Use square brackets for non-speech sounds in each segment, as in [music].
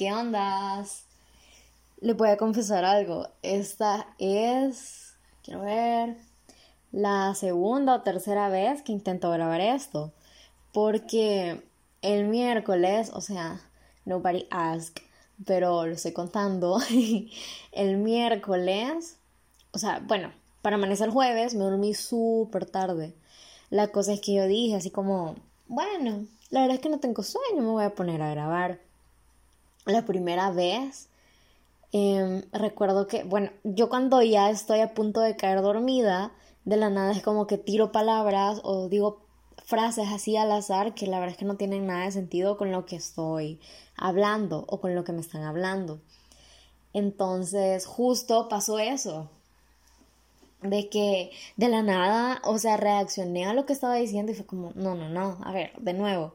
¿qué ondas? Le voy a confesar algo. Esta es, quiero ver, la segunda o tercera vez que intento grabar esto. Porque el miércoles, o sea, nobody asked, pero lo estoy contando. [laughs] el miércoles, o sea, bueno, para amanecer jueves me dormí súper tarde. La cosa es que yo dije así como, bueno, la verdad es que no tengo sueño, me voy a poner a grabar. La primera vez, em, recuerdo que, bueno, yo cuando ya estoy a punto de caer dormida, de la nada es como que tiro palabras o digo frases así al azar que la verdad es que no tienen nada de sentido con lo que estoy hablando o con lo que me están hablando. Entonces, justo pasó eso de que de la nada, o sea, reaccioné a lo que estaba diciendo y fue como, no, no, no, a ver, de nuevo.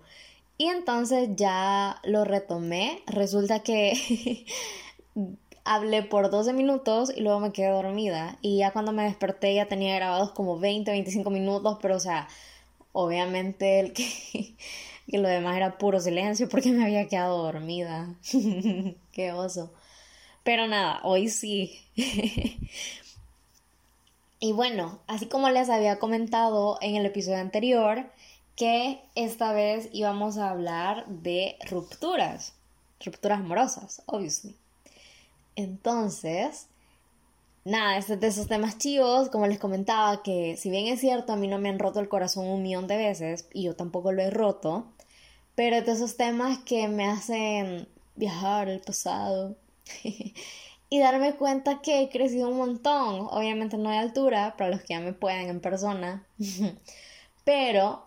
Y entonces ya lo retomé. Resulta que [laughs] hablé por 12 minutos y luego me quedé dormida. Y ya cuando me desperté ya tenía grabados como 20, 25 minutos, pero o sea, obviamente el que, [laughs] que lo demás era puro silencio porque me había quedado dormida. [laughs] Qué oso. Pero nada, hoy sí. Y bueno, así como les había comentado en el episodio anterior, que esta vez íbamos a hablar de rupturas, rupturas amorosas, obviously. Entonces, nada, este es de esos temas chivos, como les comentaba, que si bien es cierto, a mí no me han roto el corazón un millón de veces, y yo tampoco lo he roto, pero es de esos temas que me hacen viajar al pasado [laughs] y darme cuenta que he crecido un montón. Obviamente no de altura, para los que ya me pueden en persona, [laughs] pero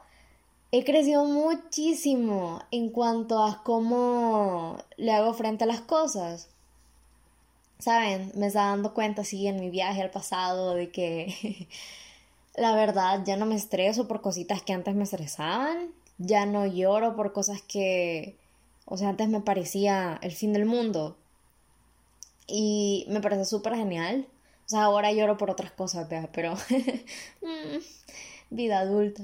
he crecido muchísimo en cuanto a cómo le hago frente a las cosas. Saben, me está dando cuenta así en mi viaje al pasado de que [laughs] la verdad ya no me estreso por cositas que antes me estresaban, ya no lloro por cosas que, o sea, antes me parecía el fin del mundo y me parece súper genial. O sea, ahora lloro por otras cosas, pero [laughs] mm, vida adulta.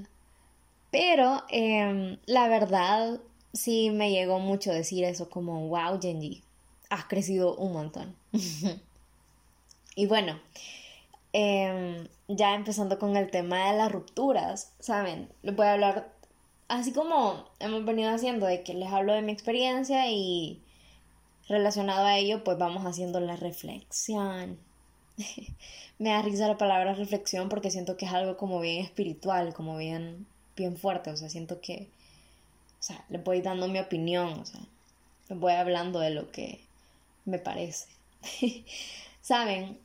Pero em, la verdad sí me llegó mucho decir eso como, wow, Genji, has crecido un montón. [laughs] y bueno, em, ya empezando con el tema de las rupturas, ¿saben? Les voy a hablar así como hemos venido haciendo, de que les hablo de mi experiencia y relacionado a ello, pues vamos haciendo la reflexión. [laughs] Me da risa la palabra reflexión porque siento que es algo como bien espiritual, como bien, bien fuerte, o sea, siento que, o sea, le voy dando mi opinión, o sea, le voy hablando de lo que me parece. [laughs] ¿Saben?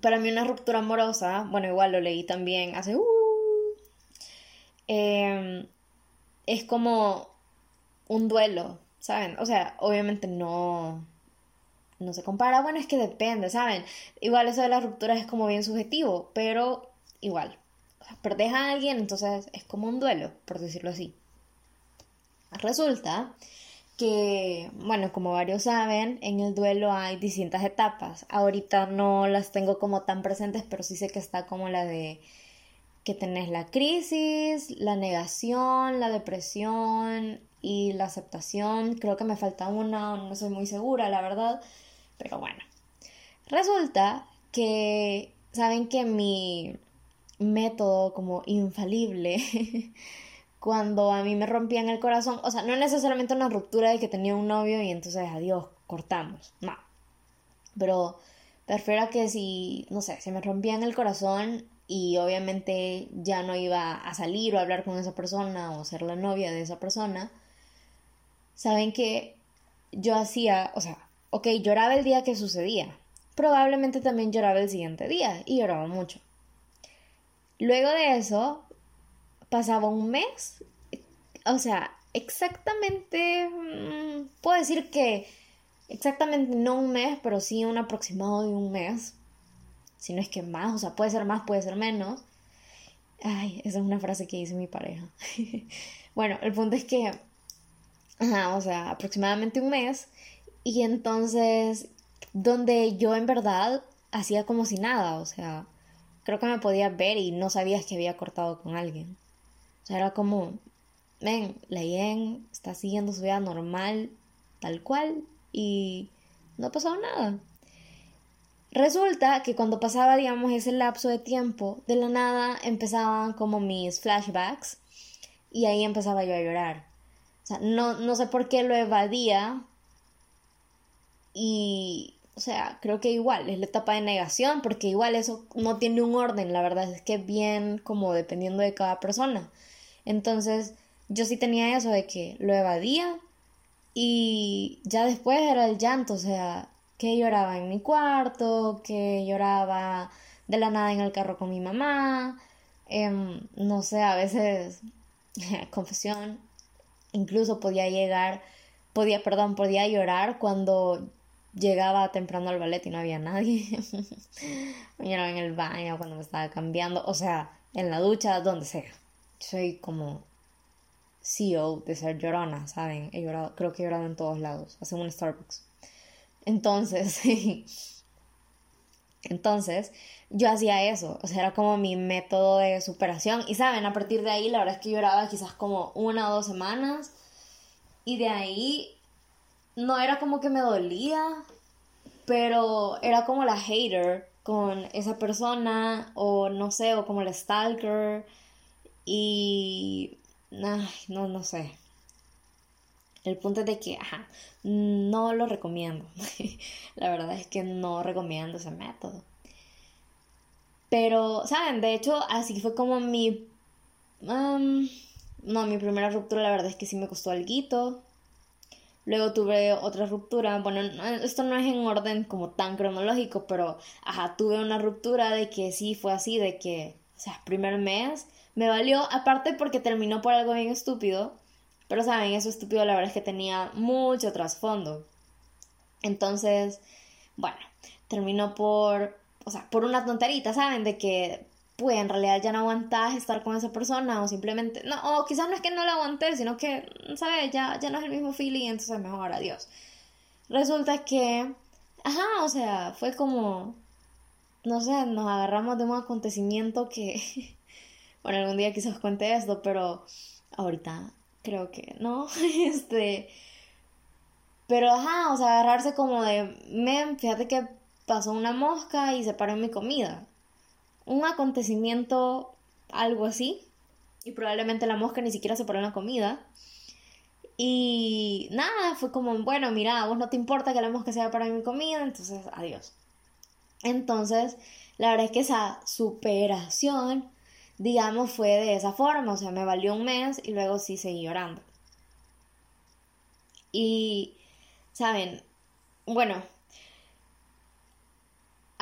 Para mí una ruptura amorosa, bueno, igual lo leí también hace... Uh, em, es como un duelo, ¿saben? O sea, obviamente no, no se compara, bueno, es que depende, ¿saben? Igual eso de las rupturas es como bien subjetivo, pero igual, o sea, perdés a alguien, entonces es como un duelo, por decirlo así. Resulta que, bueno, como varios saben, en el duelo hay distintas etapas. Ahorita no las tengo como tan presentes, pero sí sé que está como la de que tenés la crisis, la negación, la depresión, y la aceptación. Creo que me falta una, no soy muy segura, la verdad. Pero bueno. Resulta que, saben que mi método como infalible, [laughs] cuando a mí me rompían el corazón, o sea, no necesariamente una ruptura de que tenía un novio y entonces adiós, cortamos, no. Pero prefiero que si, no sé, se me rompían el corazón y obviamente ya no iba a salir o hablar con esa persona o ser la novia de esa persona, saben que yo hacía, o sea, ok, lloraba el día que sucedía. Probablemente también lloraba el siguiente día y lloraba mucho. Luego de eso, pasaba un mes, o sea, exactamente, mm, puedo decir que exactamente no un mes, pero sí un aproximado de un mes. Si no es que más, o sea, puede ser más, puede ser menos. Ay, esa es una frase que dice mi pareja. [laughs] bueno, el punto es que o sea, aproximadamente un mes. Y entonces, donde yo en verdad hacía como si nada, o sea, creo que me podía ver y no sabías que había cortado con alguien. O sea, era como, ven, Leyen está siguiendo su vida normal, tal cual, y no ha pasado nada. Resulta que cuando pasaba, digamos, ese lapso de tiempo, de la nada empezaban como mis flashbacks y ahí empezaba yo a llorar. O sea, no, no sé por qué lo evadía y, o sea, creo que igual es la etapa de negación porque igual eso no tiene un orden, la verdad es que bien como dependiendo de cada persona. Entonces, yo sí tenía eso de que lo evadía y ya después era el llanto, o sea, que lloraba en mi cuarto, que lloraba de la nada en el carro con mi mamá, em, no sé, a veces, [laughs] confesión, incluso podía llegar, podía, perdón, podía llorar cuando llegaba temprano al ballet y no había nadie. [laughs] me en el baño cuando me estaba cambiando, o sea, en la ducha, donde sea. Soy como CEO de ser llorona, ¿saben? He llorado, creo que he llorado en todos lados, hacen un Starbucks. Entonces, [laughs] entonces, yo hacía eso, o sea, era como mi método de superación. Y saben, a partir de ahí, la verdad es que lloraba quizás como una o dos semanas. Y de ahí, no era como que me dolía, pero era como la hater con esa persona, o no sé, o como la stalker. Y, no, no sé. El punto es de que, ajá, no lo recomiendo. [laughs] la verdad es que no recomiendo ese método. Pero, ¿saben? De hecho, así fue como mi... no, mi primera ruptura la verdad es que sí me costó algo. Luego tuve otra ruptura. Bueno, esto no es en orden como tan cronológico, pero, ajá, tuve una ruptura de que sí fue así, de que, o sea, primer mes me valió, aparte porque terminó por algo bien estúpido pero saben, eso estúpido la verdad es que tenía mucho trasfondo. Entonces, bueno, terminó por, o sea, por una tonterita, ¿saben? De que, pues en realidad ya no aguantás estar con esa persona o simplemente, no, o quizás no es que no la aguanté, sino que, ¿sabes? Ya, ya no es el mismo feeling, entonces mejor adiós. Resulta que, ajá, o sea, fue como, no sé, nos agarramos de un acontecimiento que, [laughs] bueno, algún día quizás cuente esto, pero ahorita creo que no, [laughs] este, pero ajá, o sea, agarrarse como de, men, fíjate que pasó una mosca y se paró en mi comida. Un acontecimiento, algo así, y probablemente la mosca ni siquiera se paró en la comida. Y nada, fue como, bueno, mira, vos no te importa que la mosca se haya parado en mi comida, entonces adiós. Entonces, la verdad es que esa superación digamos, fue de esa forma, o sea, me valió un mes y luego sí seguí llorando. Y, ¿saben? Bueno,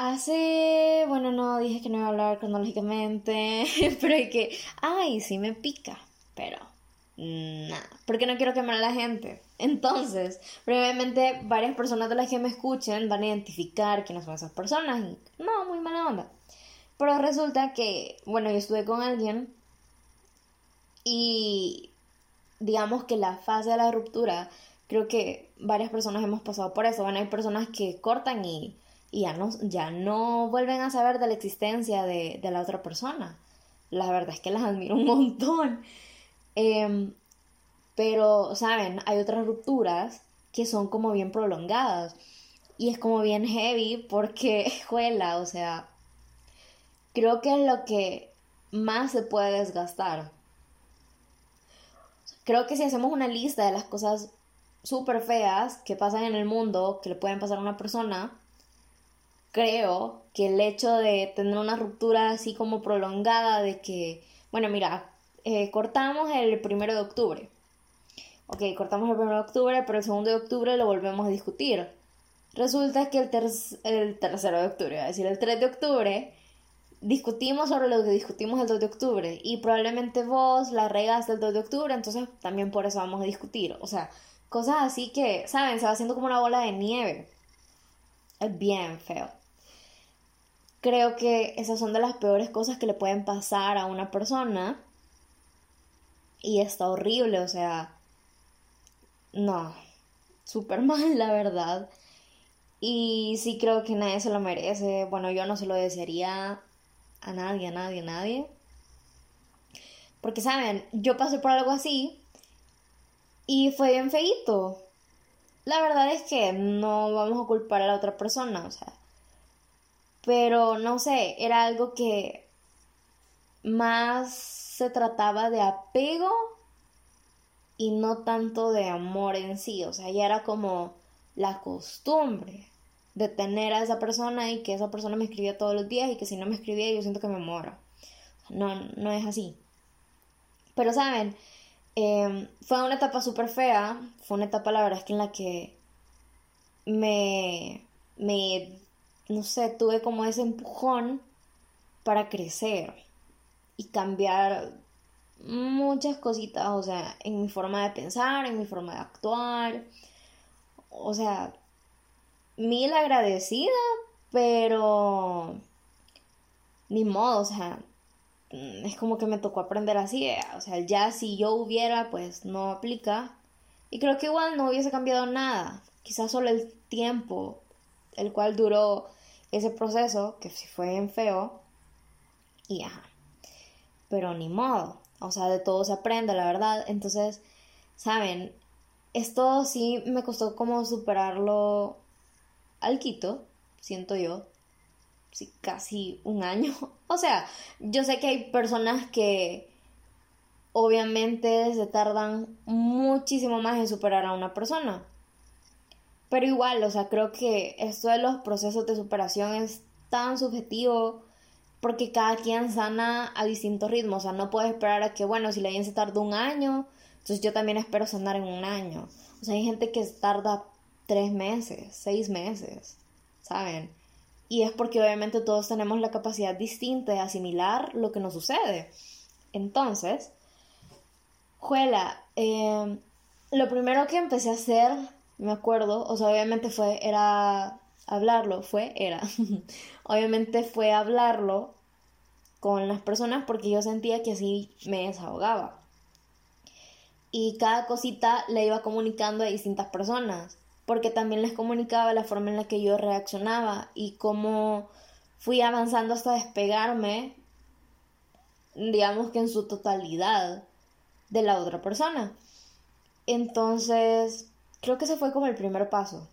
hace, bueno, no dije que no iba a hablar cronológicamente, [laughs] pero hay que, ay, sí me pica, pero nada, porque no quiero quemar a la gente. Entonces, probablemente varias personas de las que me escuchen van a identificar quiénes son esas personas y no, muy mala onda. Pero resulta que, bueno, yo estuve con alguien y digamos que la fase de la ruptura, creo que varias personas hemos pasado por eso. Bueno, hay personas que cortan y, ya, no, ya no vuelven a saber de la existencia de, la otra persona. La verdad es que las admiro un montón. Em, pero, ¿saben? Hay otras rupturas que son como bien prolongadas. Y es como bien heavy porque, [laughs] juela, o sea, creo que es lo que más se puede desgastar. Creo que si hacemos una lista de las cosas súper feas que pasan en el mundo, que le pueden pasar a una persona, creo que el hecho de tener una ruptura así como prolongada de que, bueno, mira, eh, cortamos el primero de octubre. Ok, cortamos el primero de octubre, pero el segundo de octubre lo volvemos a discutir. Resulta que el, el tercero de octubre, es decir, el 3 de octubre, discutimos sobre lo que discutimos el 2 de octubre y probablemente vos la regaste el 2 de octubre, entonces también por eso vamos a discutir. O sea, cosas así que, ¿saben? Se va haciendo como una bola de nieve. Es bien feo. Creo que esas son de las peores cosas que le pueden pasar a una persona. Y está horrible, o sea, no, súper [laughs] mal, la verdad. Y sí creo que nadie se lo merece. Bueno, yo no se lo desearía a nadie, a nadie, a nadie. Porque, ¿saben? Yo pasé por algo así y fue bien feito. la verdad es que no vamos a culpar a la otra persona, o sea, pero no sé, era algo que más se trataba de apego y no tanto de amor en sí, o sea, ya era como la costumbre de tener a esa persona y que esa persona me escribía todos los días y que si no me escribía yo siento que me muero. No, no es así. Pero saben, em, fue una etapa súper fea, fue una etapa la verdad es que en la que me, me, no sé, tuve como ese empujón para crecer y cambiar muchas cositas, o sea, en mi forma de pensar, en mi forma de actuar, o sea, mil agradecida, pero ni modo, o sea, mm, es como que me tocó aprender así, eh, o sea, ya si yo hubiera, pues no aplica. Y creo que igual no hubiese cambiado nada, quizás solo el tiempo, el cual duró ese proceso, que si fue en feo, y ajá. Pero ni modo, o sea, de todo se aprende, la verdad. Entonces, saben, esto sí me costó como superarlo al quito, siento yo. Sí, casi un año. [laughs] O sea, yo sé que hay personas que obviamente se tardan muchísimo más en superar a una persona. Pero igual, o sea, creo que esto de los procesos de superación es tan subjetivo porque cada quien sana a distintos ritmos. O sea, no puedes esperar a que, bueno, si la gente tardó un año, entonces yo también espero sanar en un año. O sea, hay gente que tarda tres meses, seis meses, ¿saben? Y es porque obviamente todos tenemos la capacidad distinta de asimilar lo que nos sucede. Entonces, Juela, eh, lo primero que empecé a hacer, me acuerdo, o sea, obviamente fue, era hablarlo, fue, era, [laughs] obviamente fue hablarlo con las personas porque yo sentía que así me desahogaba. Y cada cosita le iba comunicando a distintas personas porque también les comunicaba la forma en la que yo reaccionaba y cómo fui avanzando hasta despegarme, digamos que en su totalidad, de la otra persona. Entonces, creo que ese fue como el primer paso.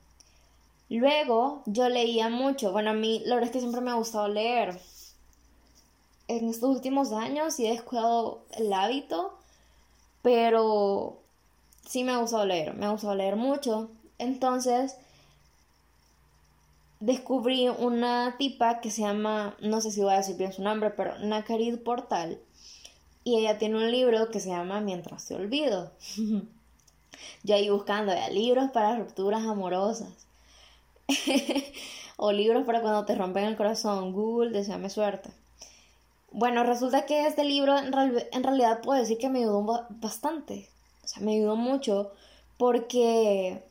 Luego, yo leía mucho. Bueno, a mí la verdad es que siempre me ha gustado leer. En estos últimos años he descuidado el hábito, pero sí me ha gustado leer. Me ha gustado leer mucho. Entonces, descubrí una tipa que se llama, no sé si voy a decir bien su nombre, pero Nakarid Portal. Y ella tiene un libro que se llama Mientras te olvido. [laughs] Yo ahí buscando ya, libros para rupturas amorosas. [laughs] o libros para cuando te rompen el corazón. Google, deseame suerte. Bueno, resulta que este libro en, en realidad puedo decir que me ayudó bastante. O sea, me ayudó mucho porque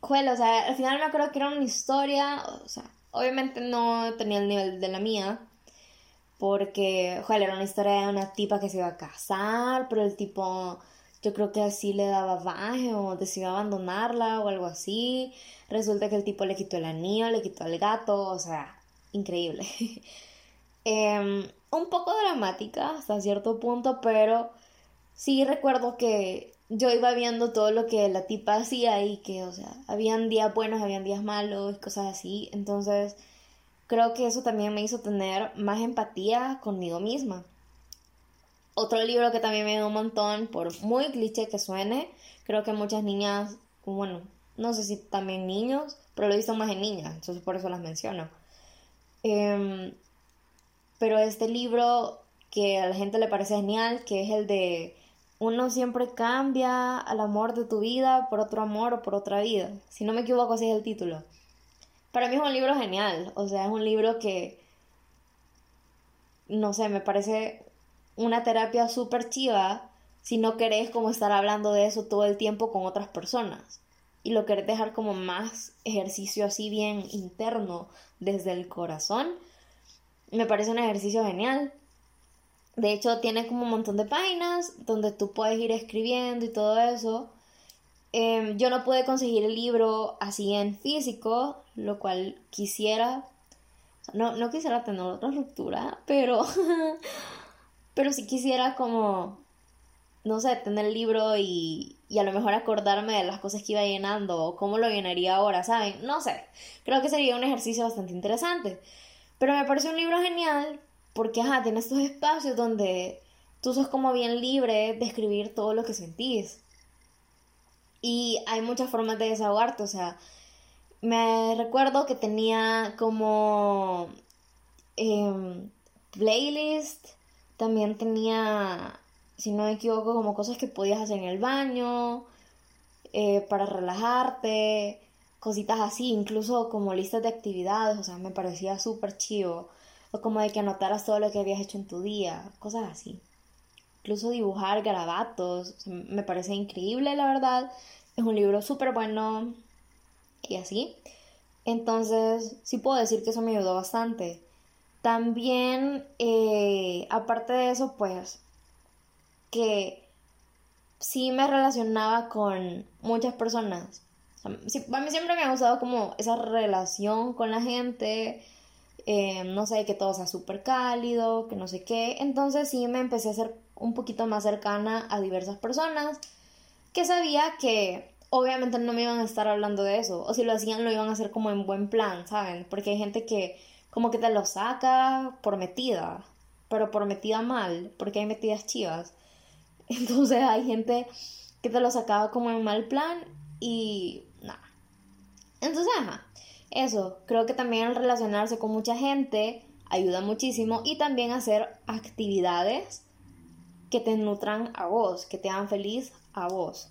Juela, o sea, al final me acuerdo que era una historia, o sea, obviamente no tenía el nivel de la mía, porque, Juela, era una historia de una tipa que se iba a casar, pero el tipo, yo creo que así le daba baje o decidió abandonarla o algo así. Resulta que el tipo le quitó el anillo, le quitó el gato, o sea, increíble. [laughs] Em, un poco dramática hasta cierto punto, pero sí recuerdo que yo iba viendo todo lo que la tipa hacía y que, o sea, habían días buenos, habían días malos, cosas así. Entonces, creo que eso también me hizo tener más empatía conmigo misma. Otro libro que también me dio un montón, por muy cliché que suene, creo que muchas niñas, bueno, no sé si también niños, pero lo he visto más en niñas, entonces por eso las menciono. Em, pero este libro que a la gente le parece genial, que es el de uno siempre cambia al amor de tu vida por otro amor o por otra vida. Si no me equivoco, así es el título. Para mí es un libro genial, o sea, es un libro que, no sé, me parece una terapia súper chiva si no querés como estar hablando de eso todo el tiempo con otras personas y lo querés dejar como más ejercicio así bien interno desde el corazón, me parece un ejercicio genial. De hecho, tiene como un montón de páginas donde tú puedes ir escribiendo y todo eso. Em, yo no pude conseguir el libro así en físico, lo cual quisiera. no, no quisiera tener otra ruptura, pero. [laughs] pero sí quisiera como no sé, tener el libro y, y a lo mejor acordarme de las cosas que iba llenando o cómo lo llenaría ahora, ¿saben? No sé, creo que sería un ejercicio bastante interesante. Pero me parece un libro genial porque, ajá, tiene estos espacios donde tú sos como bien libre de escribir todo lo que sentís. Y hay muchas formas de desahogarte, o sea, me recuerdo que tenía como em, playlist, también tenía, si no me equivoco, como cosas que podías hacer en el baño, eh, para relajarte, cositas así, incluso como listas de actividades, o sea, me parecía súper chivo, o como de que anotaras todo lo que habías hecho en tu día, cosas así. Incluso dibujar garabatos, me parece increíble, la verdad. Es un libro súper bueno y así. Entonces, sí puedo decir que eso me ayudó bastante. También, eh, aparte de eso, pues, que sí me relacionaba con muchas personas. a mí siempre me ha gustado como esa relación con la gente, eh, no sé, que todo sea súper cálido, que no sé qué. Entonces sí me empecé a ser un poquito más cercana a diversas personas que sabía que obviamente no me iban a estar hablando de eso. O si lo hacían, lo iban a hacer como en buen plan, ¿saben? Porque hay gente que como que te lo saca por metida, pero por metida mal, porque hay metidas chivas. [laughs] Entonces hay gente que te lo sacaba como en mal plan y nada. Entonces, ajá, eso, creo que también relacionarse con mucha gente ayuda muchísimo y también hacer actividades que te nutran a vos, que te hagan feliz a vos.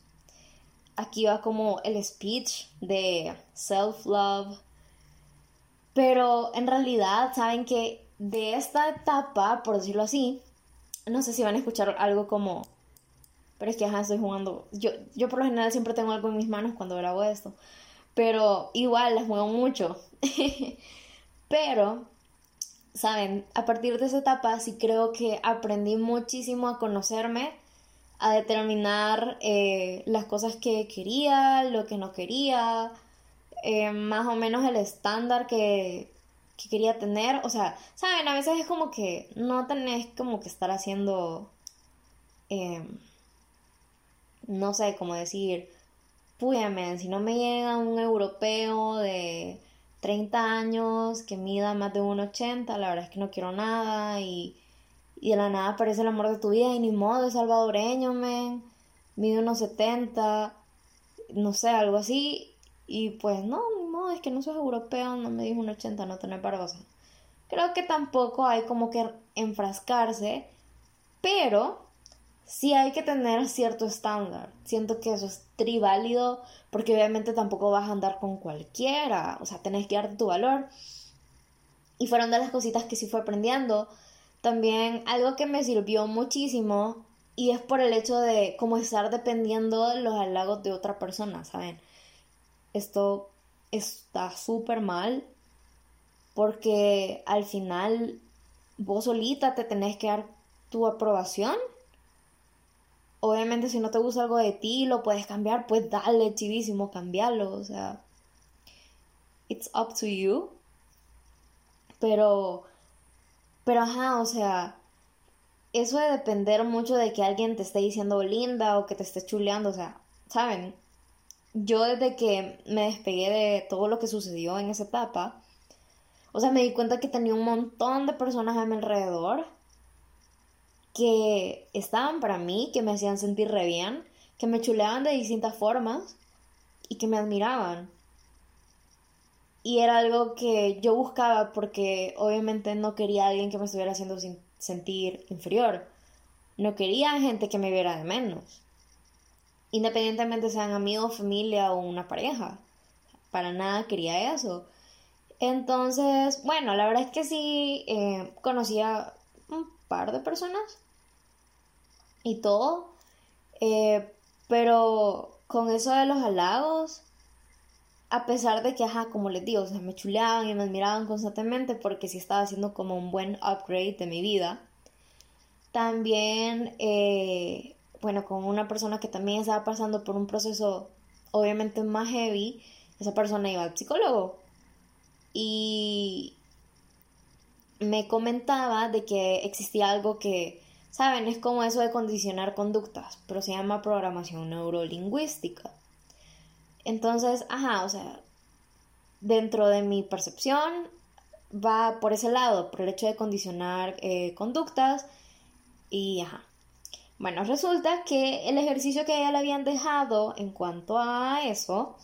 Aquí va como el speech de self-love, pero en realidad, saben que de esta etapa, por decirlo así, no sé si van a escuchar algo como. Pero es que ajá, estoy jugando. Yo, yo por lo general siempre tengo algo en mis manos cuando grabo esto. Pero igual las muevo mucho. [laughs] pero, saben, a partir de esa etapa sí creo que aprendí muchísimo a conocerme, a determinar eh, las cosas que quería, lo que no quería, eh, más o menos el estándar que, quería tener. O sea, ¿saben? A veces es como que no tenés como que estar haciendo, eh, no sé, cómo decir, púyame, si no me llega un europeo de 30 años que mida más de 1,80, la verdad es que no quiero nada y, y de la nada aparece el amor de tu vida y ni modo, es salvadoreño, men, mide unos 70, no sé, algo así y pues no, no, es que no soy europeo, no me dijo un 80, no tener barba. creo que tampoco hay como que enfrascarse, pero sí hay que tener cierto estándar. Siento que eso es triválido porque obviamente tampoco vas a andar con cualquiera, o sea, tenés que darte tu valor. Y fueron de las cositas que sí fue aprendiendo. También algo que me sirvió muchísimo y es por el hecho de como estar dependiendo de los halagos de otra persona, ¿saben? Esto está súper mal porque al final vos solita te tenés que dar tu aprobación. Obviamente si no te gusta algo de ti, lo puedes cambiar, pues dale, chivísimo, cambiarlo, o sea, it's up to you. Pero, pero ajá, o sea, eso de depender mucho de que alguien te esté diciendo linda o que te esté chuleando, o sea, ¿saben? Yo desde que me despegué de todo lo que sucedió en esa etapa, o sea, me di cuenta que tenía un montón de personas a mi alrededor que estaban para mí, que me hacían sentir re bien, que me chuleaban de distintas formas y que me admiraban. Y era algo que yo buscaba porque obviamente no quería a alguien que me estuviera haciendo sentir inferior. No quería gente que me viera de menos independientemente sean amigos, familia o una pareja. Para nada quería eso. Entonces, bueno, la verdad es que sí, eh, conocía un par de personas y todo, eh, pero con eso de los halagos, a pesar de que, ajá, como les digo, o sea, me chuleaban y me admiraban constantemente porque sí estaba haciendo como un buen upgrade de mi vida, también eh, bueno, con una persona que también estaba pasando por un proceso obviamente más heavy, esa persona iba al psicólogo y me comentaba de que existía algo que Saben, es como eso de condicionar conductas, pero se llama programación neurolingüística. Entonces, ajá, o sea, dentro de mi percepción va por ese lado, por el hecho de condicionar eh, conductas y ajá. Bueno, resulta que el ejercicio que ella le habían dejado en cuanto a eso,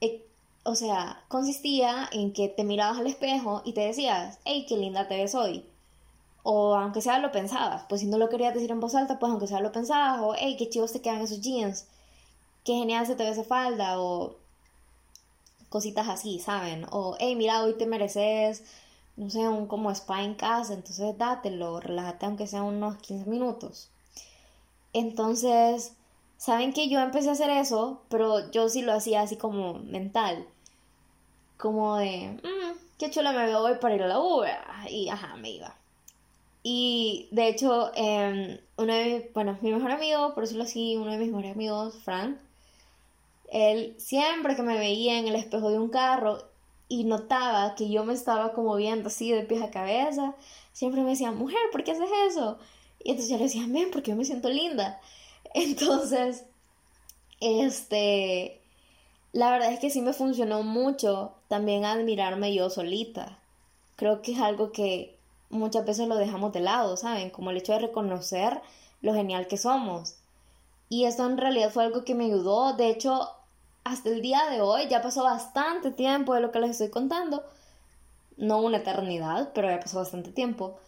eh, o sea, consistía en que te mirabas al espejo y te decías, hey, qué linda te ves hoy. O aunque sea lo pensabas, pues si no lo querías decir en voz alta, pues aunque sea lo pensabas, o hey, qué chivos te quedan esos jeans, qué genial se te ve esa falda, o cositas así, ¿saben? O hey, mira, hoy te mereces, no sé, un como spa en casa, entonces dátelo, relájate aunque sea unos 15 minutos. Entonces, saben que yo empecé a hacer eso, pero yo sí lo hacía así como mental. Como de, mmm, qué chula me veo hoy para ir a la U. Y ajá, me iba. Y de hecho, eh, uno bueno, mi mejor amigo, por decirlo así, uno de mis mejores amigos, Frank, él siempre que me veía en el espejo de un carro y notaba que yo me estaba como viendo así de pies a cabeza, siempre me decía, mujer, ¿por qué haces eso? Y entonces yo le decía, ven, porque yo me siento linda. [laughs] Entonces, este, la verdad es que sí me funcionó mucho también admirarme yo solita. Creo que es algo que muchas veces lo dejamos de lado, ¿saben? Como el hecho de reconocer lo genial que somos. Y eso en realidad fue algo que me ayudó. De hecho, hasta el día de hoy, ya pasó bastante tiempo de lo que les estoy contando. No una eternidad, pero ya pasó bastante tiempo.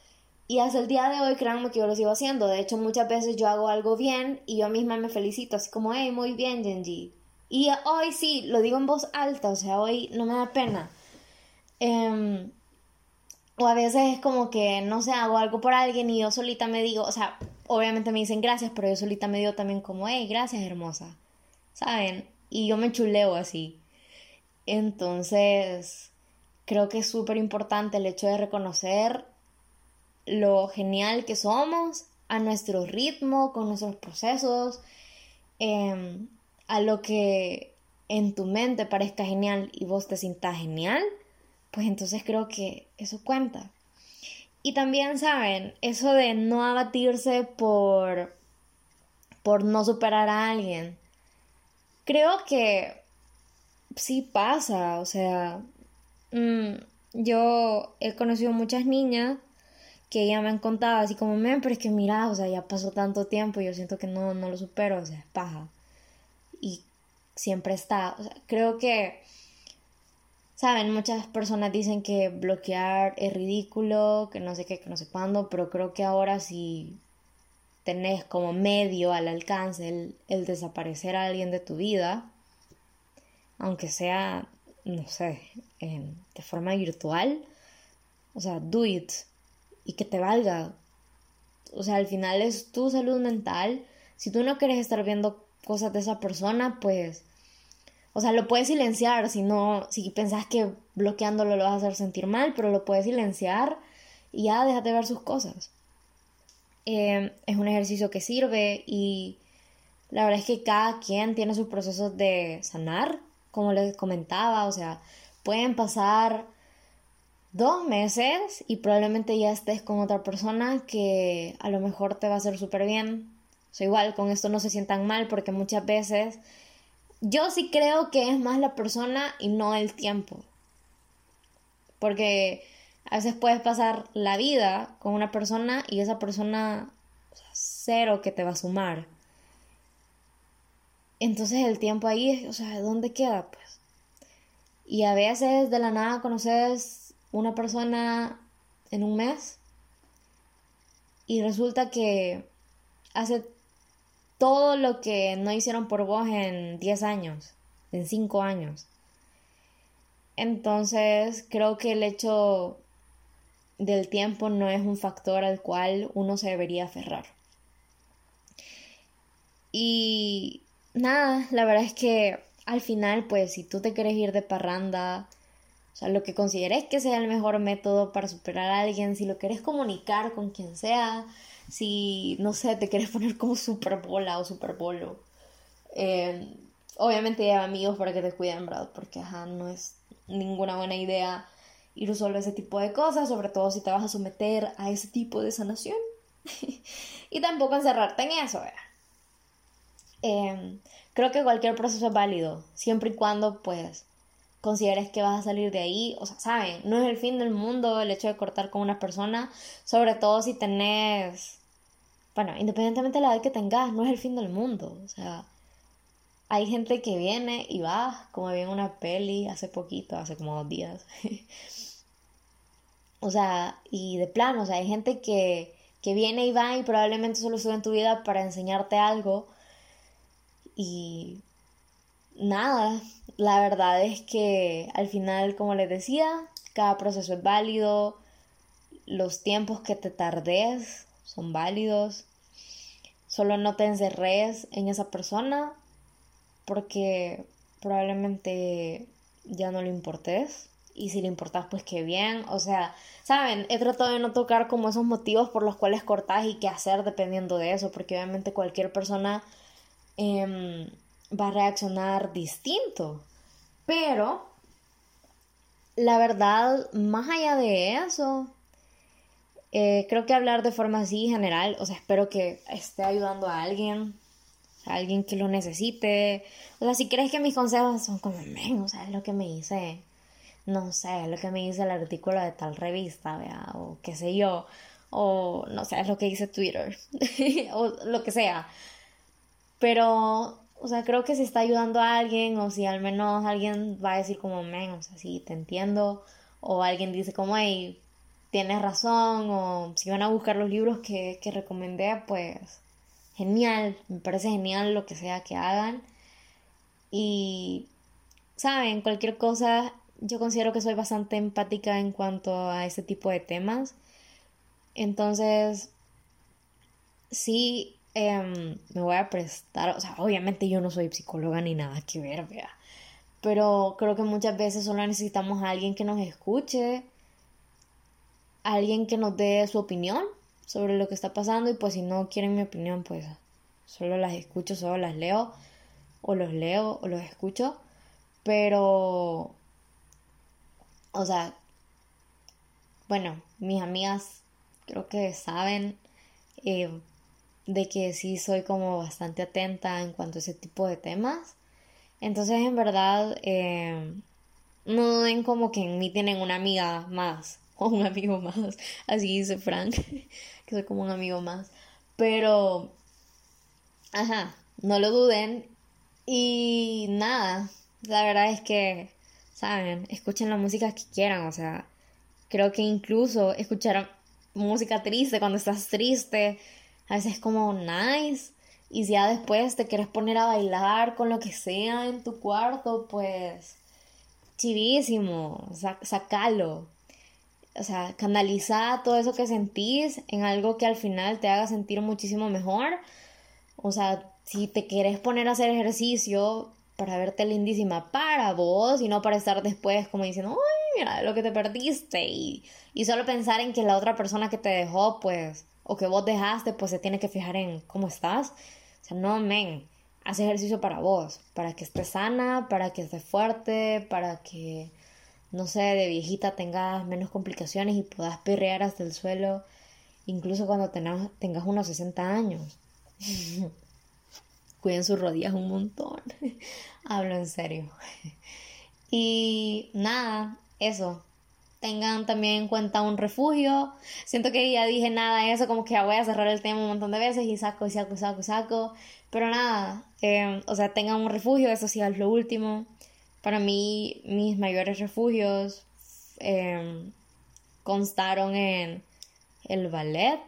Y hasta el día de hoy, créanme que yo lo sigo haciendo. De hecho, muchas veces yo hago algo bien y yo misma me felicito, así como, hey, muy bien, Genji. Y hoy sí, lo digo en voz alta, o sea, hoy no me da pena. Em, o a veces es como que, no sé, hago algo por alguien y yo solita me digo, o sea, obviamente me dicen gracias, pero yo solita me digo también como, hey, gracias, hermosa. ¿Saben? Y yo me chuleo así. Entonces, creo que es súper importante el hecho de reconocer lo genial que somos, a nuestro ritmo, con nuestros procesos, em, a lo que en tu mente parezca genial y vos te sientas genial, pues entonces creo que eso cuenta. Y también, ¿saben? Eso de no abatirse por, por no superar a alguien. Creo que sí pasa, o sea, mm, yo he conocido muchas niñas que ella me han contado así como, men, pero es que mira, o sea, ya pasó tanto tiempo y yo siento que no, no lo supero, o sea, es paja. Y siempre está, o sea, creo que, saben, muchas personas dicen que bloquear es ridículo, que no sé qué, que no sé cuándo, pero creo que ahora si tenés como medio al alcance el, el desaparecer a alguien de tu vida, aunque sea, no sé, de forma virtual, o sea, do it y que te valga. O sea, al final es tu salud mental. Si tú no quieres estar viendo cosas de esa persona, pues, o sea, lo puedes silenciar. Si no, si pensás que bloqueándolo lo vas a hacer sentir mal, pero lo puedes silenciar y ya déjate ver sus cosas. Em, es un ejercicio que sirve y la verdad es que cada quien tiene sus procesos de sanar, como les comentaba, o sea, pueden pasar dos meses y probablemente ya estés con otra persona que a lo mejor te va a hacer súper bien. O sea, igual con esto no se sientan mal porque muchas veces yo sí creo que es más la persona y no el tiempo. Porque a veces puedes pasar la vida con una persona y esa persona cero que te va a sumar. Entonces el tiempo ahí, o sea, ¿dónde queda? Pues. Y a veces de la nada conoces una persona en un mes y resulta que hace todo lo que no hicieron por vos en 10 años, en 5 años. Entonces creo que el hecho del tiempo no es un factor al cual uno se debería aferrar. Y nada, la verdad es que al final, pues si tú te quieres ir de parranda, sea, lo que consideres que sea el mejor método para superar a alguien, si lo quieres comunicar con quien sea, si, no sé, te quieres poner como superbola o superbolo. Eh, obviamente lleva amigos para que te cuiden, ¿verdad? Porque, ajá, no es ninguna buena idea ir solo a ese tipo de cosas, sobre todo si te vas a someter a ese tipo de sanación. [laughs] y tampoco encerrarte en eso. Em, creo que cualquier proceso es válido, siempre y cuando pues consideres que vas a salir de ahí, o sea, saben, no es el fin del mundo el hecho de cortar con una persona, sobre todo si tenés, bueno, independientemente de la edad que tengas, no es el fin del mundo, o sea, hay gente que viene y va, como vi en una peli hace poquito, hace como dos días. [laughs] o sea, y de plano, o sea, hay gente que, que viene y va y probablemente solo sube en tu vida para enseñarte algo y nada, la verdad es que al final, como les decía, cada proceso es válido, los tiempos que te tardes son válidos, solo no te encerres en esa persona porque probablemente ya no le importes y si le importas pues qué bien, o sea, saben, he tratado de no tocar como esos motivos por los cuales cortas y qué hacer dependiendo de eso, porque obviamente cualquier persona Em, va a reaccionar distinto. Pero, la verdad, más allá de eso, eh, creo que hablar de forma así general, o sea, espero que esté ayudando a alguien, a alguien que lo necesite. O sea, si crees que mis consejos son como, men, o sea, es lo que me dice, no sé, es lo que me dice el artículo de tal revista, ¿vea? o qué sé yo, o no sé, es lo que dice Twitter, [laughs] o lo que sea. Pero, o sea, creo que si está ayudando a alguien o si al menos alguien va a decir como, men, o sea, sí, te entiendo. O alguien dice como, hey, tienes razón. O si van a buscar los libros que, que recomendé, pues genial. Me parece genial lo que sea que hagan. Y, ¿saben? Cualquier cosa, yo considero que soy bastante empática en cuanto a ese tipo de temas. Entonces, sí, Em, me voy a prestar, o sea, obviamente yo no soy psicóloga ni nada que ver. Pero creo que muchas veces solo necesitamos a alguien que nos escuche, alguien que nos dé su opinión sobre lo que está pasando y pues si no quieren mi opinión, pues solo las escucho, solo las leo o los leo o los escucho. Pero, o sea, bueno, mis amigas creo que saben eh, de que sí soy como bastante atenta en cuanto a ese tipo de temas. Entonces, en verdad, eh, no duden como que en mí tienen una amiga más [laughs] o un amigo más. Así dice Frank, [laughs] que soy como un amigo más. Pero, ajá, no lo duden. Y nada, la verdad es que, ¿saben? Escuchen la música que quieran. O sea, creo que incluso escuchar música triste cuando estás triste a veces es como nice. Y si ya después te quieres poner a bailar con lo que sea en tu cuarto, pues chivísimo, sacalo. O sea, canaliza todo eso que sentís en algo que al final te haga sentir muchísimo mejor. O sea, si te quieres poner a hacer ejercicio para verte lindísima para vos y no para estar después como diciendo, ay, mira lo que te perdiste y, y solo pensar en que la otra persona que te dejó, pues o que vos dejaste, pues se tiene que fijar en cómo estás. O sea, no, men, haz ejercicio para vos, para que estés sana, para que estés fuerte, para que, no sé, de viejita tengas menos complicaciones y puedas perrear hasta el suelo, incluso cuando tengas, tengas unos 60 años. [laughs] Cuiden sus rodillas un montón. [laughs] Hablo en serio. [laughs] y nada, eso tengan también en cuenta un refugio. Siento que ya dije nada de eso, como que ya voy a cerrar el tema un montón de veces y saco y saco y saco y saco. Pero nada, em, o sea, tengan un refugio, eso sí es lo último. Para mí, mis mayores refugios em, constaron en el ballet,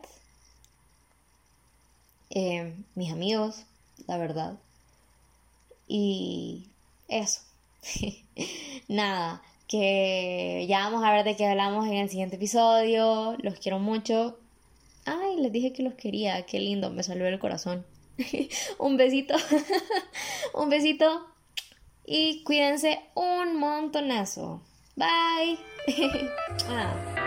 em, mis amigos, la verdad. Y eso. [laughs] nada que ya vamos a ver de qué hablamos en el siguiente episodio. Los quiero mucho. Ay, les dije que los quería. Qué lindo, me salió el corazón. [laughs] un besito. [laughs] un besito. Y cuídense un montonazo. Bye. [laughs] ah.